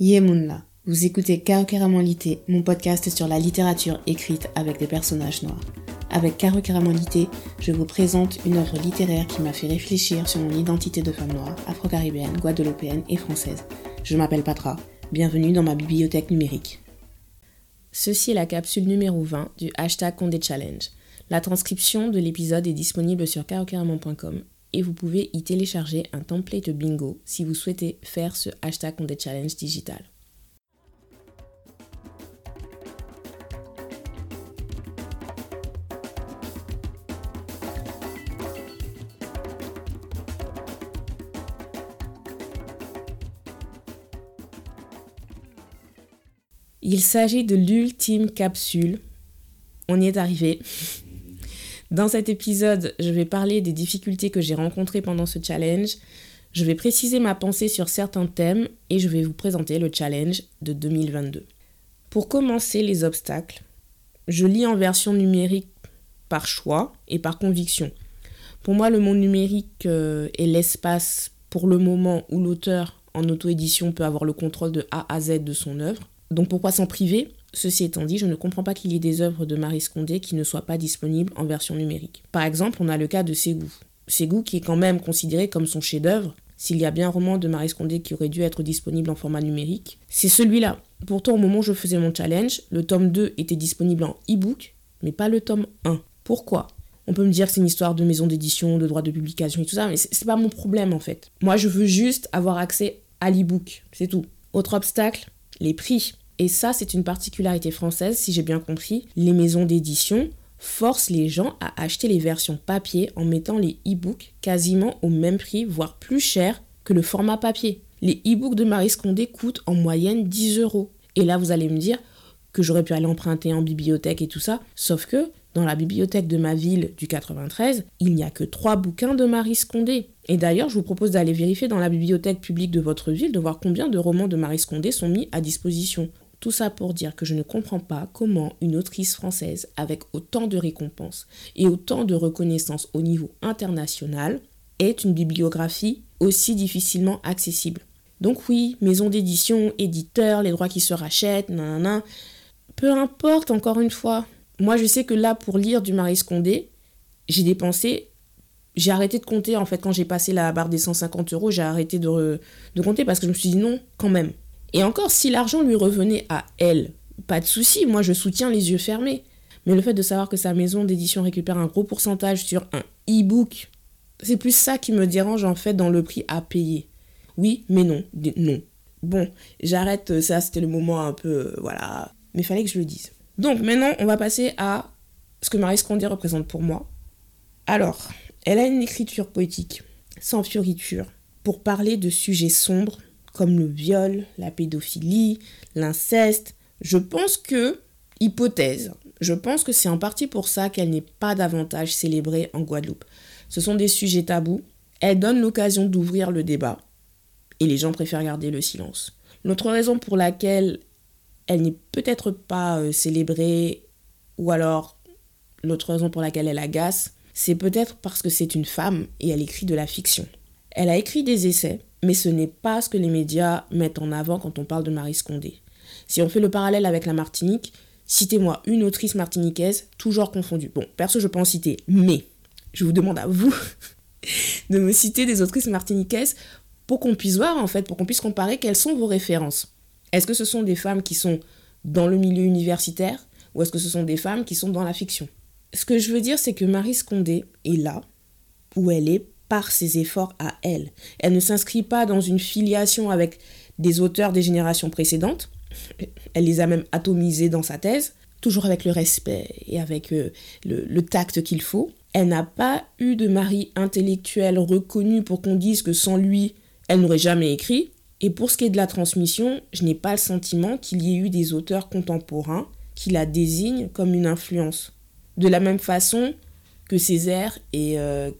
Yemunla, vous écoutez Lité, mon podcast sur la littérature écrite avec des personnages noirs. Avec Lité, je vous présente une œuvre littéraire qui m'a fait réfléchir sur mon identité de femme noire, afro-caribéenne, guadeloupéenne et française. Je m'appelle Patra, bienvenue dans ma bibliothèque numérique. Ceci est la capsule numéro 20 du hashtag Condé Challenge. La transcription de l'épisode est disponible sur karokeramon.com et vous pouvez y télécharger un template bingo si vous souhaitez faire ce hashtag Condé Challenge digital. Il s'agit de l'ultime capsule. On y est arrivé. Dans cet épisode, je vais parler des difficultés que j'ai rencontrées pendant ce challenge. Je vais préciser ma pensée sur certains thèmes et je vais vous présenter le challenge de 2022. Pour commencer les obstacles, je lis en version numérique par choix et par conviction. Pour moi, le monde numérique euh, est l'espace pour le moment où l'auteur en auto-édition peut avoir le contrôle de A à Z de son œuvre. Donc pourquoi s'en priver? Ceci étant dit, je ne comprends pas qu'il y ait des œuvres de Marie Scondé qui ne soient pas disponibles en version numérique. Par exemple, on a le cas de Ségou. Ségou qui est quand même considéré comme son chef-d'œuvre. S'il y a bien un roman de Marie Scondé qui aurait dû être disponible en format numérique, c'est celui-là. Pourtant, au moment où je faisais mon challenge, le tome 2 était disponible en e-book, mais pas le tome 1. Pourquoi? On peut me dire que c'est une histoire de maison d'édition, de droit de publication et tout ça, mais c'est pas mon problème en fait. Moi, je veux juste avoir accès à l'e-book, c'est tout. Autre obstacle, les prix. Et ça, c'est une particularité française, si j'ai bien compris. Les maisons d'édition forcent les gens à acheter les versions papier en mettant les e-books quasiment au même prix, voire plus cher que le format papier. Les e-books de Marie Scondé coûtent en moyenne 10 euros. Et là, vous allez me dire que j'aurais pu aller emprunter en bibliothèque et tout ça, sauf que dans la bibliothèque de ma ville du 93, il n'y a que trois bouquins de Marie Scondé. Et d'ailleurs, je vous propose d'aller vérifier dans la bibliothèque publique de votre ville de voir combien de romans de Marie Scondé sont mis à disposition. Tout ça pour dire que je ne comprends pas comment une autrice française avec autant de récompenses et autant de reconnaissance au niveau international est une bibliographie aussi difficilement accessible. Donc oui, maison d'édition, éditeur, les droits qui se rachètent, nanana. Peu importe, encore une fois, moi, je sais que là, pour lire du Marie Scondé, j'ai dépensé. J'ai arrêté de compter, en fait, quand j'ai passé la barre des 150 euros, j'ai arrêté de, de compter parce que je me suis dit non, quand même. Et encore, si l'argent lui revenait à elle, pas de souci, moi je soutiens les yeux fermés. Mais le fait de savoir que sa maison d'édition récupère un gros pourcentage sur un e-book, c'est plus ça qui me dérange en fait dans le prix à payer. Oui, mais non, non. Bon, j'arrête, ça c'était le moment un peu, euh, voilà, mais fallait que je le dise. Donc maintenant, on va passer à ce que Marie Scondé représente pour moi. Alors, elle a une écriture poétique, sans fioriture, pour parler de sujets sombres comme le viol, la pédophilie, l'inceste. Je pense que, hypothèse, je pense que c'est en partie pour ça qu'elle n'est pas davantage célébrée en Guadeloupe. Ce sont des sujets tabous. Elle donne l'occasion d'ouvrir le débat et les gens préfèrent garder le silence. L'autre raison pour laquelle elle n'est peut-être pas euh, célébrée, ou alors l'autre raison pour laquelle elle agace, c'est peut-être parce que c'est une femme et elle écrit de la fiction. Elle a écrit des essais, mais ce n'est pas ce que les médias mettent en avant quand on parle de Marie Scondé. Si on fait le parallèle avec la Martinique, citez-moi une autrice martiniquaise, toujours confondue. Bon, perso, je peux en citer, mais je vous demande à vous de me citer des autrices martiniquaises pour qu'on puisse voir, en fait, pour qu'on puisse comparer quelles sont vos références. Est-ce que ce sont des femmes qui sont dans le milieu universitaire ou est-ce que ce sont des femmes qui sont dans la fiction? Ce que je veux dire, c'est que Marie Scondé est là où elle est par ses efforts à elle. Elle ne s'inscrit pas dans une filiation avec des auteurs des générations précédentes. Elle les a même atomisés dans sa thèse, toujours avec le respect et avec euh, le, le tact qu'il faut. Elle n'a pas eu de mari intellectuel reconnu pour qu'on dise que sans lui, elle n'aurait jamais écrit. Et pour ce qui est de la transmission, je n'ai pas le sentiment qu'il y ait eu des auteurs contemporains qui la désignent comme une influence. De la même façon que Césaire et euh,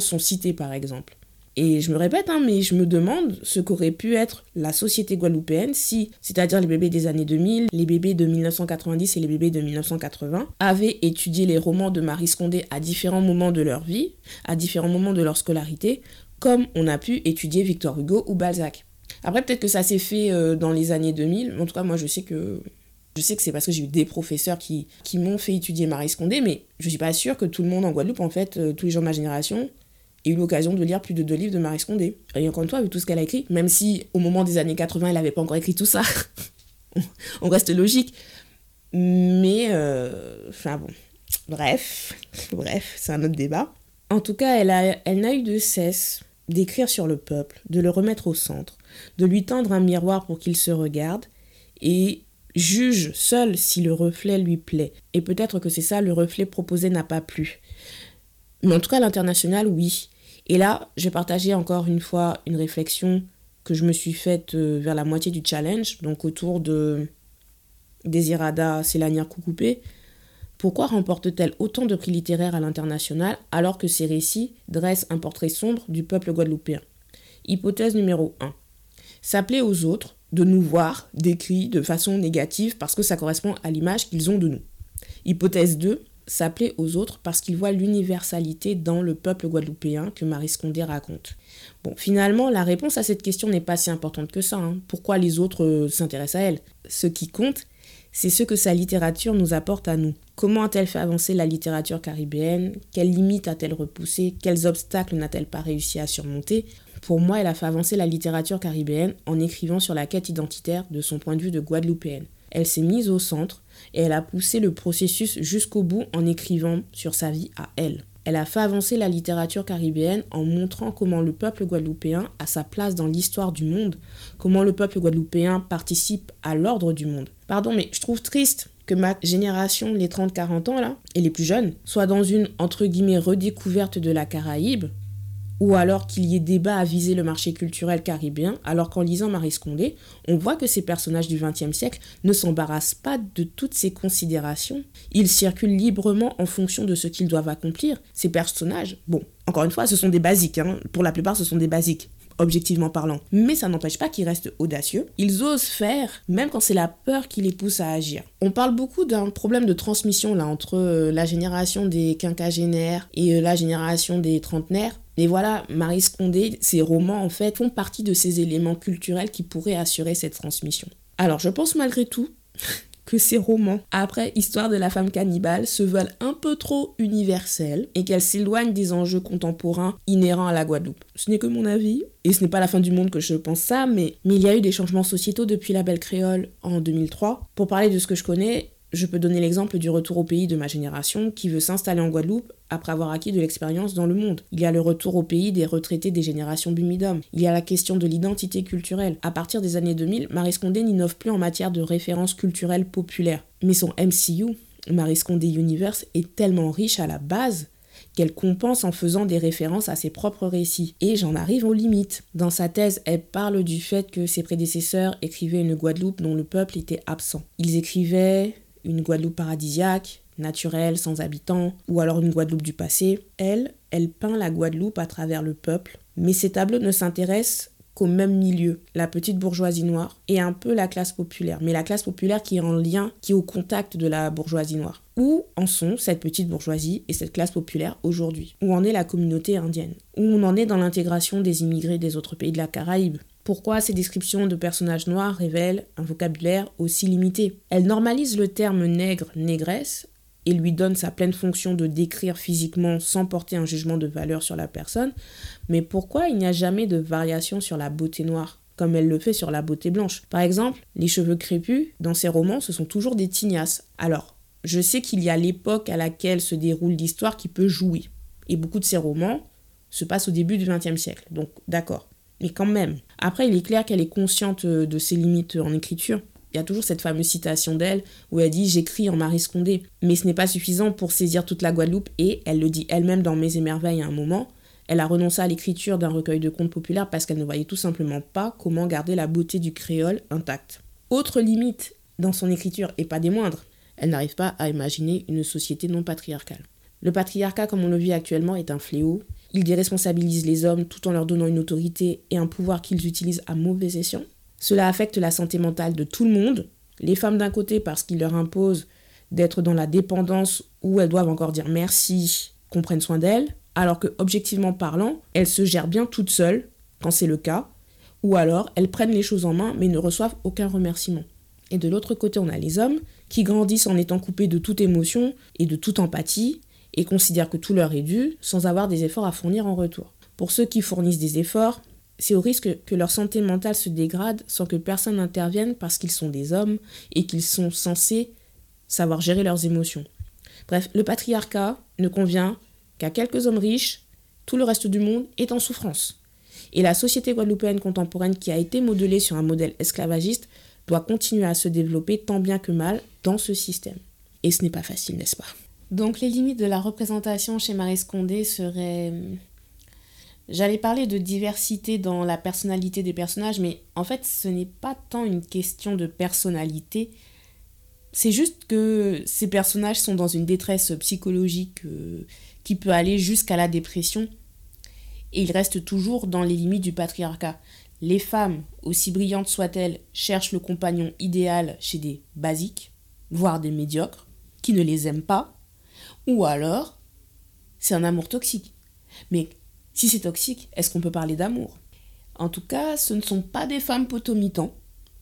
sont cités par exemple. Et je me répète, hein, mais je me demande ce qu'aurait pu être la société guadeloupéenne si, c'est-à-dire les bébés des années 2000, les bébés de 1990 et les bébés de 1980, avaient étudié les romans de Marie Scondé à différents moments de leur vie, à différents moments de leur scolarité, comme on a pu étudier Victor Hugo ou Balzac. Après, peut-être que ça s'est fait euh, dans les années 2000. En tout cas, moi, je sais que je sais que c'est parce que j'ai eu des professeurs qui, qui m'ont fait étudier Marie Scondé, mais je suis pas sûre que tout le monde en Guadeloupe, en fait, euh, tous les gens de ma génération, aient eu l'occasion de lire plus de deux livres de Marie Scondé. Et encore fois, vu tout ce qu'elle a écrit, même si au moment des années 80, elle n'avait pas encore écrit tout ça, on reste logique. Mais, euh, enfin bon, bref, bref, c'est un autre débat. En tout cas, elle, a, elle n'a eu de cesse d'écrire sur le peuple, de le remettre au centre, de lui tendre un miroir pour qu'il se regarde et juge seul si le reflet lui plaît. Et peut-être que c'est ça, le reflet proposé n'a pas plu. Mais en tout cas, l'international, oui. Et là, j'ai partagé encore une fois une réflexion que je me suis faite euh, vers la moitié du challenge, donc autour de Désirada Célania Coucoupé. Pourquoi remporte-t-elle autant de prix littéraires à l'international alors que ses récits dressent un portrait sombre du peuple guadeloupéen? Hypothèse numéro 1. S'appeler aux autres de nous voir décrits de façon négative parce que ça correspond à l'image qu'ils ont de nous. Hypothèse 2, s'appeler aux autres parce qu'ils voient l'universalité dans le peuple guadeloupéen que Marie Scondé raconte. Bon, finalement, la réponse à cette question n'est pas si importante que ça. Hein. Pourquoi les autres euh, s'intéressent à elle? Ce qui compte, c'est ce que sa littérature nous apporte à nous. Comment a-t-elle fait avancer la littérature caribéenne? Quelles limites a-t-elle repoussées? Quels obstacles n'a-t-elle pas réussi à surmonter? Pour moi, elle a fait avancer la littérature caribéenne en écrivant sur la quête identitaire de son point de vue de guadeloupéenne. Elle s'est mise au centre et elle a poussé le processus jusqu'au bout en écrivant sur sa vie à elle. Elle a fait avancer la littérature caribéenne en montrant comment le peuple guadeloupéen a sa place dans l'histoire du monde, comment le peuple guadeloupéen participe à l'ordre du monde. Pardon, mais je trouve triste que ma génération, les 30-40 ans là, et les plus jeunes, soit dans une entre guillemets redécouverte de la Caraïbe, ou alors qu'il y ait débat à viser le marché culturel caribéen, alors qu'en lisant Marie Scondé, on voit que ces personnages du XXe siècle ne s'embarrassent pas de toutes ces considérations. Ils circulent librement en fonction de ce qu'ils doivent accomplir. Ces personnages, bon, encore une fois, ce sont des basiques, hein. pour la plupart ce sont des basiques objectivement parlant. Mais ça n'empêche pas qu'ils restent audacieux. Ils osent faire, même quand c'est la peur qui les pousse à agir. On parle beaucoup d'un problème de transmission là entre euh, la génération des quinquagénaires et euh, la génération des trentenaires. Et voilà, Marie Scondé, ses romans en fait font partie de ces éléments culturels qui pourraient assurer cette transmission. Alors je pense malgré tout que ces romans, après Histoire de la femme cannibale, se veulent un peu trop universels et qu'elles s'éloignent des enjeux contemporains inhérents à la Guadeloupe. Ce n'est que mon avis, et ce n'est pas la fin du monde que je pense ça, mais, mais il y a eu des changements sociétaux depuis la Belle Créole en 2003. Pour parler de ce que je connais, je peux donner l'exemple du retour au pays de ma génération qui veut s'installer en Guadeloupe après avoir acquis de l'expérience dans le monde. Il y a le retour au pays des retraités des générations Bumidum. Il y a la question de l'identité culturelle. À partir des années 2000, Marie Scondé n'innove plus en matière de références culturelles populaires. Mais son MCU, Marie Scondé Universe, est tellement riche à la base qu'elle compense en faisant des références à ses propres récits. Et j'en arrive aux limites. Dans sa thèse, elle parle du fait que ses prédécesseurs écrivaient une Guadeloupe dont le peuple était absent. Ils écrivaient une Guadeloupe paradisiaque, naturelle, sans habitants, ou alors une Guadeloupe du passé. Elle, elle peint la Guadeloupe à travers le peuple, mais ses tableaux ne s'intéressent qu'au même milieu, la petite bourgeoisie noire et un peu la classe populaire, mais la classe populaire qui est en lien, qui est au contact de la bourgeoisie noire. Où en sont cette petite bourgeoisie et cette classe populaire aujourd'hui? Où en est la communauté indienne? Où on en est dans l'intégration des immigrés des autres pays de la Caraïbe? Pourquoi ces descriptions de personnages noirs révèlent un vocabulaire aussi limité? Elles normalisent le terme nègre, négresse, et lui donnent sa pleine fonction de décrire physiquement sans porter un jugement de valeur sur la personne, mais pourquoi il n'y a jamais de variation sur la beauté noire comme elle le fait sur la beauté blanche? Par exemple, les cheveux crépus, dans ses romans, ce sont toujours des tignasses. Alors, je sais qu'il y a l'époque à laquelle se déroule l'histoire qui peut jouer. Et beaucoup de ces romans se passent au début du XXe siècle. Donc, d'accord. Mais quand même. Après, il est clair qu'elle est consciente euh, de ses limites en écriture. Il y a toujours cette fameuse citation d'elle où elle dit J'écris en Marie Scondé. Mais ce n'est pas suffisant pour saisir toute la Guadeloupe et, elle le dit elle-même dans Mes émerveilles à un moment, elle a renoncé à l'écriture d'un recueil de contes populaires parce qu'elle ne voyait tout simplement pas comment garder la beauté du créole intacte. Autre limite dans son écriture, et pas des moindres, elle n'arrive pas à imaginer une société non patriarcale. Le patriarcat, comme on le vit actuellement, est un fléau il déresponsabilise les hommes tout en leur donnant une autorité et un pouvoir qu'ils utilisent à mauvais escient. Cela affecte la santé mentale de tout le monde. Les femmes d'un côté parce qu'il leur impose d'être dans la dépendance où elles doivent encore dire merci, qu'on prenne soin d'elles, alors que objectivement parlant, elles se gèrent bien toutes seules, quand c'est le cas, ou alors elles prennent les choses en main mais ne reçoivent aucun remerciement. Et de l'autre côté, on a les hommes qui grandissent en étant coupés de toute émotion et de toute empathie et considèrent que tout leur est dû sans avoir des efforts à fournir en retour. Pour ceux qui fournissent des efforts, c'est au risque que leur santé mentale se dégrade sans que personne n'intervienne parce qu'ils sont des hommes et qu'ils sont censés savoir gérer leurs émotions. Bref, le patriarcat ne convient qu'à quelques hommes riches, tout le reste du monde est en souffrance. Et la société guadeloupéenne contemporaine qui a été modelée sur un modèle esclavagiste doit continuer à se développer tant bien que mal dans ce système. Et ce n'est pas facile, n'est-ce pas? Donc les limites de la représentation chez Marie Scondé seraient J'allais parler de diversité dans la personnalité des personnages, mais en fait, ce n'est pas tant une question de personnalité. C'est juste que ces personnages sont dans une détresse psychologique euh, qui peut aller jusqu'à la dépression. Et ils restent toujours dans les limites du patriarcat. Les femmes, aussi brillantes soient-elles, cherchent le compagnon idéal chez des basiques, voire des médiocres, qui ne les aiment pas. Ou alors, c'est un amour toxique. Mais si c'est toxique, est-ce qu'on peut parler d'amour? En tout cas, ce ne sont pas des femmes potomitans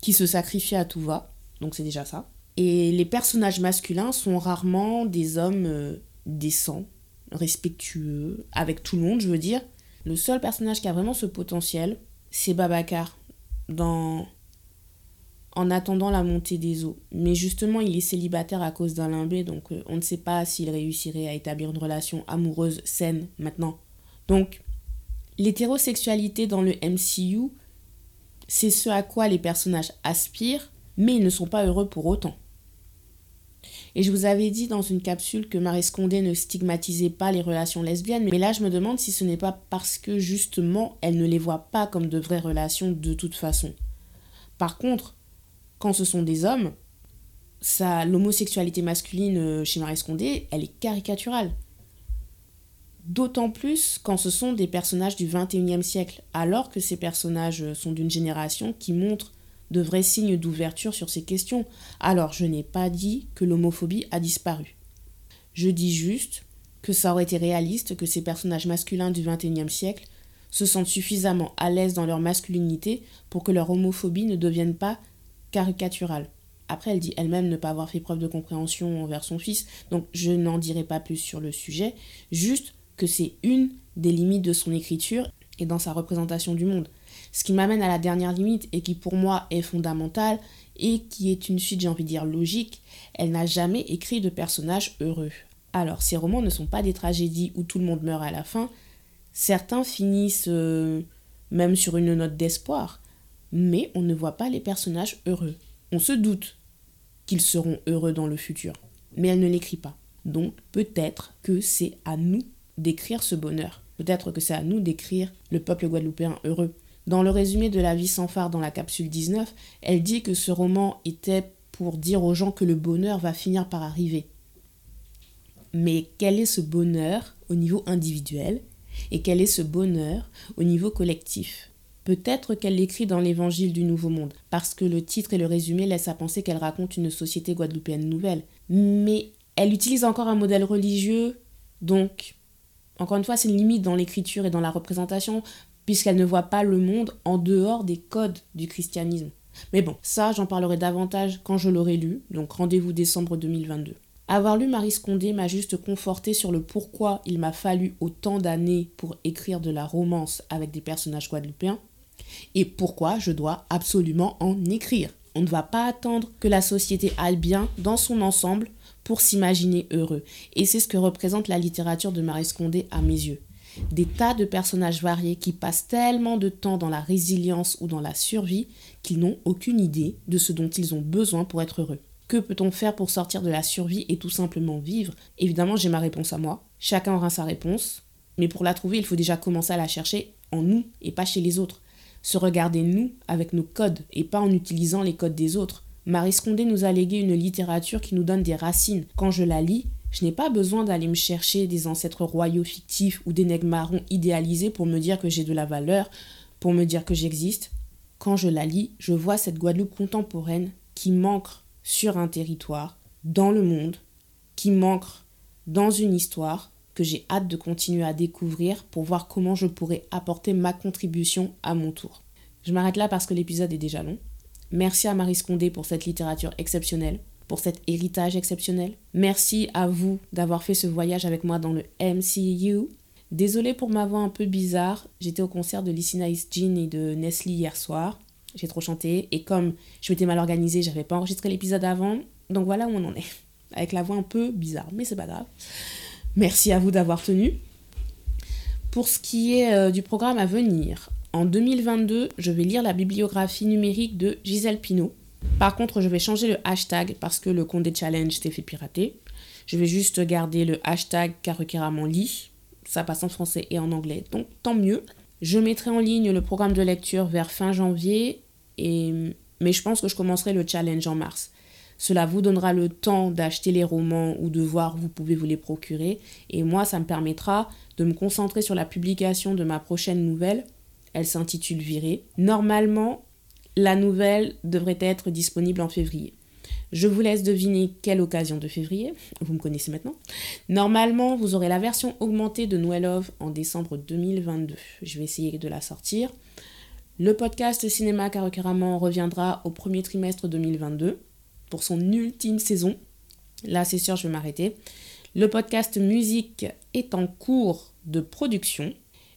qui se sacrifient à tout va, donc c'est déjà ça. Et les personnages masculins sont rarement des hommes euh, décents, respectueux, avec tout le monde, je veux dire. Le seul personnage qui a vraiment ce potentiel, c'est Babacar, dans en attendant la montée des eaux. Mais justement, il est célibataire à cause d'un limbé, donc euh, on ne sait pas s'il réussirait à établir une relation amoureuse saine maintenant donc, l'hétérosexualité dans le MCU, c'est ce à quoi les personnages aspirent, mais ils ne sont pas heureux pour autant. Et je vous avais dit dans une capsule que Marie Scondé ne stigmatisait pas les relations lesbiennes, mais là je me demande si ce n'est pas parce que justement elle ne les voit pas comme de vraies relations de toute façon. Par contre, quand ce sont des hommes, ça, l'homosexualité masculine euh, chez Marie Scondé, elle est caricaturale. D'autant plus quand ce sont des personnages du 21e siècle, alors que ces personnages sont d'une génération qui montre de vrais signes d'ouverture sur ces questions. Alors je n'ai pas dit que l'homophobie a disparu. Je dis juste que ça aurait été réaliste que ces personnages masculins du 21e siècle se sentent suffisamment à l'aise dans leur masculinité pour que leur homophobie ne devienne pas caricaturale. Après, elle dit elle-même ne pas avoir fait preuve de compréhension envers son fils, donc je n'en dirai pas plus sur le sujet. Juste, que c'est une des limites de son écriture et dans sa représentation du monde. Ce qui m'amène à la dernière limite et qui pour moi est fondamentale et qui est une suite, j'ai envie de dire, logique, elle n'a jamais écrit de personnage heureux. Alors, ces romans ne sont pas des tragédies où tout le monde meurt à la fin. Certains finissent euh, même sur une note d'espoir, mais on ne voit pas les personnages heureux. On se doute qu'ils seront heureux dans le futur, mais elle ne l'écrit pas. Donc peut-être que c'est à nous d'écrire ce bonheur. Peut-être que c'est à nous d'écrire le peuple guadeloupéen heureux. Dans le résumé de La vie sans phare dans la capsule 19, elle dit que ce roman était pour dire aux gens que le bonheur va finir par arriver. Mais quel est ce bonheur au niveau individuel et quel est ce bonheur au niveau collectif? Peut-être qu'elle l'écrit dans l'Évangile du Nouveau Monde, parce que le titre et le résumé laissent à penser qu'elle raconte une société guadeloupéenne nouvelle. Mais elle utilise encore un modèle religieux, donc encore une fois, c'est une limite dans l'écriture et dans la représentation, puisqu'elle ne voit pas le monde en dehors des codes du christianisme. Mais bon, ça, j'en parlerai davantage quand je l'aurai lu, donc rendez-vous décembre 2022. Avoir lu Marie Scondé m'a juste conforté sur le pourquoi il m'a fallu autant d'années pour écrire de la romance avec des personnages guadeloupéens, et pourquoi je dois absolument en écrire? On ne va pas attendre que la société aille bien dans son ensemble pour s'imaginer heureux. Et c'est ce que représente la littérature de Marie Scondé à mes yeux. Des tas de personnages variés qui passent tellement de temps dans la résilience ou dans la survie qu'ils n'ont aucune idée de ce dont ils ont besoin pour être heureux. Que peut-on faire pour sortir de la survie et tout simplement vivre? Évidemment, j'ai ma réponse à moi. Chacun aura sa réponse. Mais pour la trouver, il faut déjà commencer à la chercher en nous et pas chez les autres. Se regarder nous avec nos codes et pas en utilisant les codes des autres. Marie Scondé nous a légué une littérature qui nous donne des racines. Quand je la lis, je n'ai pas besoin d'aller me chercher des ancêtres royaux fictifs ou des nègres marrons idéalisés pour me dire que j'ai de la valeur, pour me dire que j'existe. Quand je la lis, je vois cette Guadeloupe contemporaine qui manque sur un territoire, dans le monde, qui manque dans une histoire que j'ai hâte de continuer à découvrir pour voir comment je pourrais apporter ma contribution à mon tour. Je m'arrête là parce que l'épisode est déjà long. Merci à Marie Scondé pour cette littérature exceptionnelle, pour cet héritage exceptionnel. Merci à vous d'avoir fait ce voyage avec moi dans le MCU. Désolée pour ma voix un peu bizarre, j'étais au concert de Lissy Nice Jean et de Nestle hier soir. J'ai trop chanté et comme je m'étais mal organisée, j'avais pas enregistré l'épisode avant. Donc voilà où on en est. Avec la voix un peu bizarre, mais c'est pas grave. Merci à vous d'avoir tenu. Pour ce qui est euh, du programme à venir, en 2022, je vais lire la bibliographie numérique de Gisèle Pinault. Par contre, je vais changer le hashtag parce que le compte des challenges s'est fait pirater. Je vais juste garder le hashtag lit. Ça passe en français et en anglais, donc tant mieux. Je mettrai en ligne le programme de lecture vers fin janvier, et... mais je pense que je commencerai le challenge en mars. Cela vous donnera le temps d'acheter les romans ou de voir où vous pouvez vous les procurer. Et moi, ça me permettra de me concentrer sur la publication de ma prochaine nouvelle. Elle s'intitule Virée. Normalement, la nouvelle devrait être disponible en février. Je vous laisse deviner quelle occasion de février. Vous me connaissez maintenant. Normalement, vous aurez la version augmentée de Noël Love en décembre 2022. Je vais essayer de la sortir. Le podcast Cinéma Carocaramment reviendra au premier trimestre 2022 pour son ultime saison. Là, c'est sûr, je vais m'arrêter. Le podcast musique est en cours de production.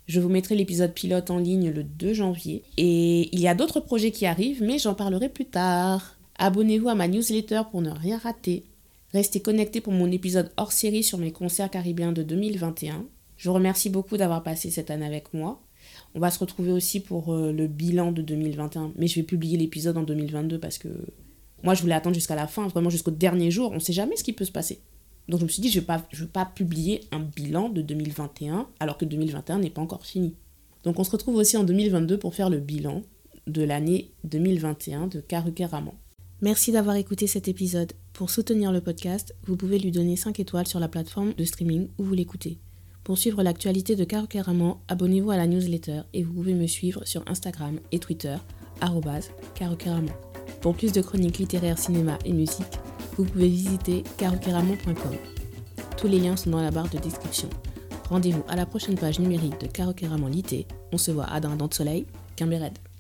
Je vous mettrai l'épisode pilote en ligne le 2 janvier. Et il y a d'autres projets qui arrivent, mais j'en parlerai plus tard. Abonnez-vous à ma newsletter pour ne rien rater. Restez connectés pour mon épisode hors série sur mes concerts caribéens de 2021. Je vous remercie beaucoup d'avoir passé cette année avec moi. On va se retrouver aussi pour euh, le bilan de 2021, mais je vais publier l'épisode en 2022 parce que moi, je voulais attendre jusqu'à la fin, vraiment jusqu'au dernier jour. On ne sait jamais ce qui peut se passer. Donc je me suis dit, je ne vais, pas, publier un bilan de 2021 alors que 2021 n'est pas encore fini. Donc on se retrouve aussi en 2022 pour faire le bilan de l'année 2021 de Karuke Raman. Merci d'avoir écouté cet épisode. Pour soutenir le podcast, vous pouvez lui donner 5 étoiles sur la plateforme de streaming où vous l'écoutez. Pour suivre l'actualité de Karuke Raman, abonnez-vous à la newsletter et vous pouvez me suivre sur Instagram et Twitter, Raman. Pour plus de chroniques littéraires, cinéma et musique, vous pouvez visiter caroqueramon.com. Tous les liens sont dans la barre de description. Rendez-vous à la prochaine page numérique de Caroqueramon Lité. On se voit à Dindon de Soleil, Red.